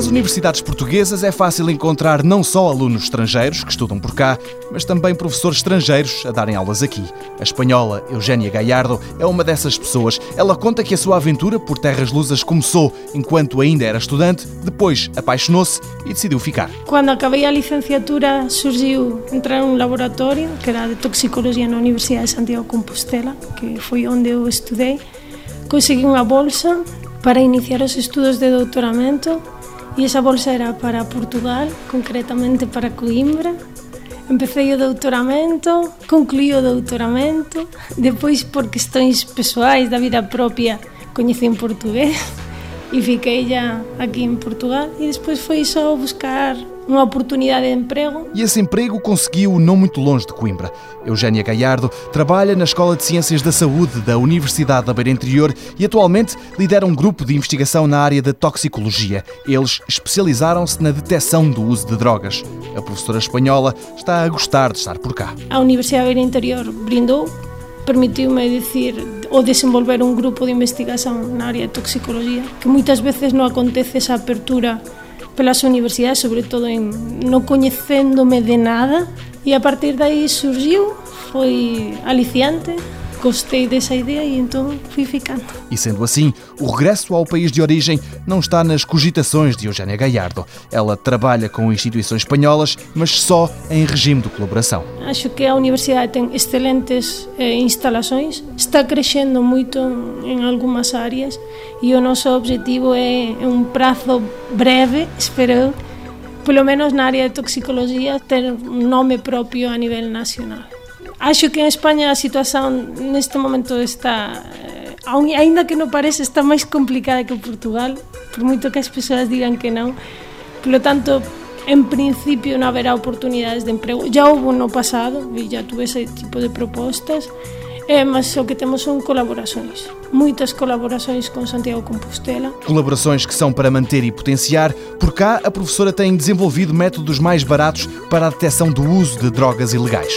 Nas universidades portuguesas é fácil encontrar não só alunos estrangeiros que estudam por cá, mas também professores estrangeiros a darem aulas aqui. A espanhola Eugénia Gallardo é uma dessas pessoas. Ela conta que a sua aventura por terras lusas começou enquanto ainda era estudante, depois apaixonou-se e decidiu ficar. Quando acabei a licenciatura surgiu entrar num laboratório que era de toxicologia na Universidade de Santiago Compostela, que foi onde eu estudei. Consegui uma bolsa para iniciar os estudos de doutoramento e esa bolsa era para Portugal, concretamente para Coimbra. Empecei o doutoramento, concluí o doutoramento, depois por questões pessoais da vida propia coñecín portugués e fiquei já aqui em Portugal e depois foi só buscar uma oportunidade de emprego. E esse emprego conseguiu não muito longe de Coimbra. Eugénia Gallardo trabalha na Escola de Ciências da Saúde da Universidade da Beira Interior e atualmente lidera um grupo de investigação na área da toxicologia. Eles especializaram-se na detecção do uso de drogas. A professora espanhola está a gostar de estar por cá. A Universidade da Beira Interior brindou, permitiu-me dizer ou desenvolver un grupo de investigación na área de toxicología, que moitas veces non acontece esa apertura pelas universidades, sobre todo en non coñecéndome de nada, e a partir de aí surgiu, foi aliciante, gostei dessa ideia e então fui ficando. E sendo assim, o regresso ao país de origem não está nas cogitações de Eugénia Gallardo. Ela trabalha com instituições espanholas, mas só em regime de colaboração. Acho que a universidade tem excelentes eh, instalações, está crescendo muito em algumas áreas e o nosso objetivo é, em um prazo breve, espero, pelo menos na área de toxicologia, ter um nome próprio a nível nacional. Acho que en España a situación neste momento está eh, aínda que non parece está máis complicada que Portugal, por moito que as persoas digan que. Por lo tanto, en principio non haberá oportunidades de emprego. Ya houve no pasado e ya tuve ese tipo de propostas, eh, mas o que temos son colaborações. Muitas colaborações com Santiago Compostela. Colaborações que são para manter e potenciar. Por cá, a professora tem desenvolvido métodos mais baratos para a detecção do uso de drogas ilegais.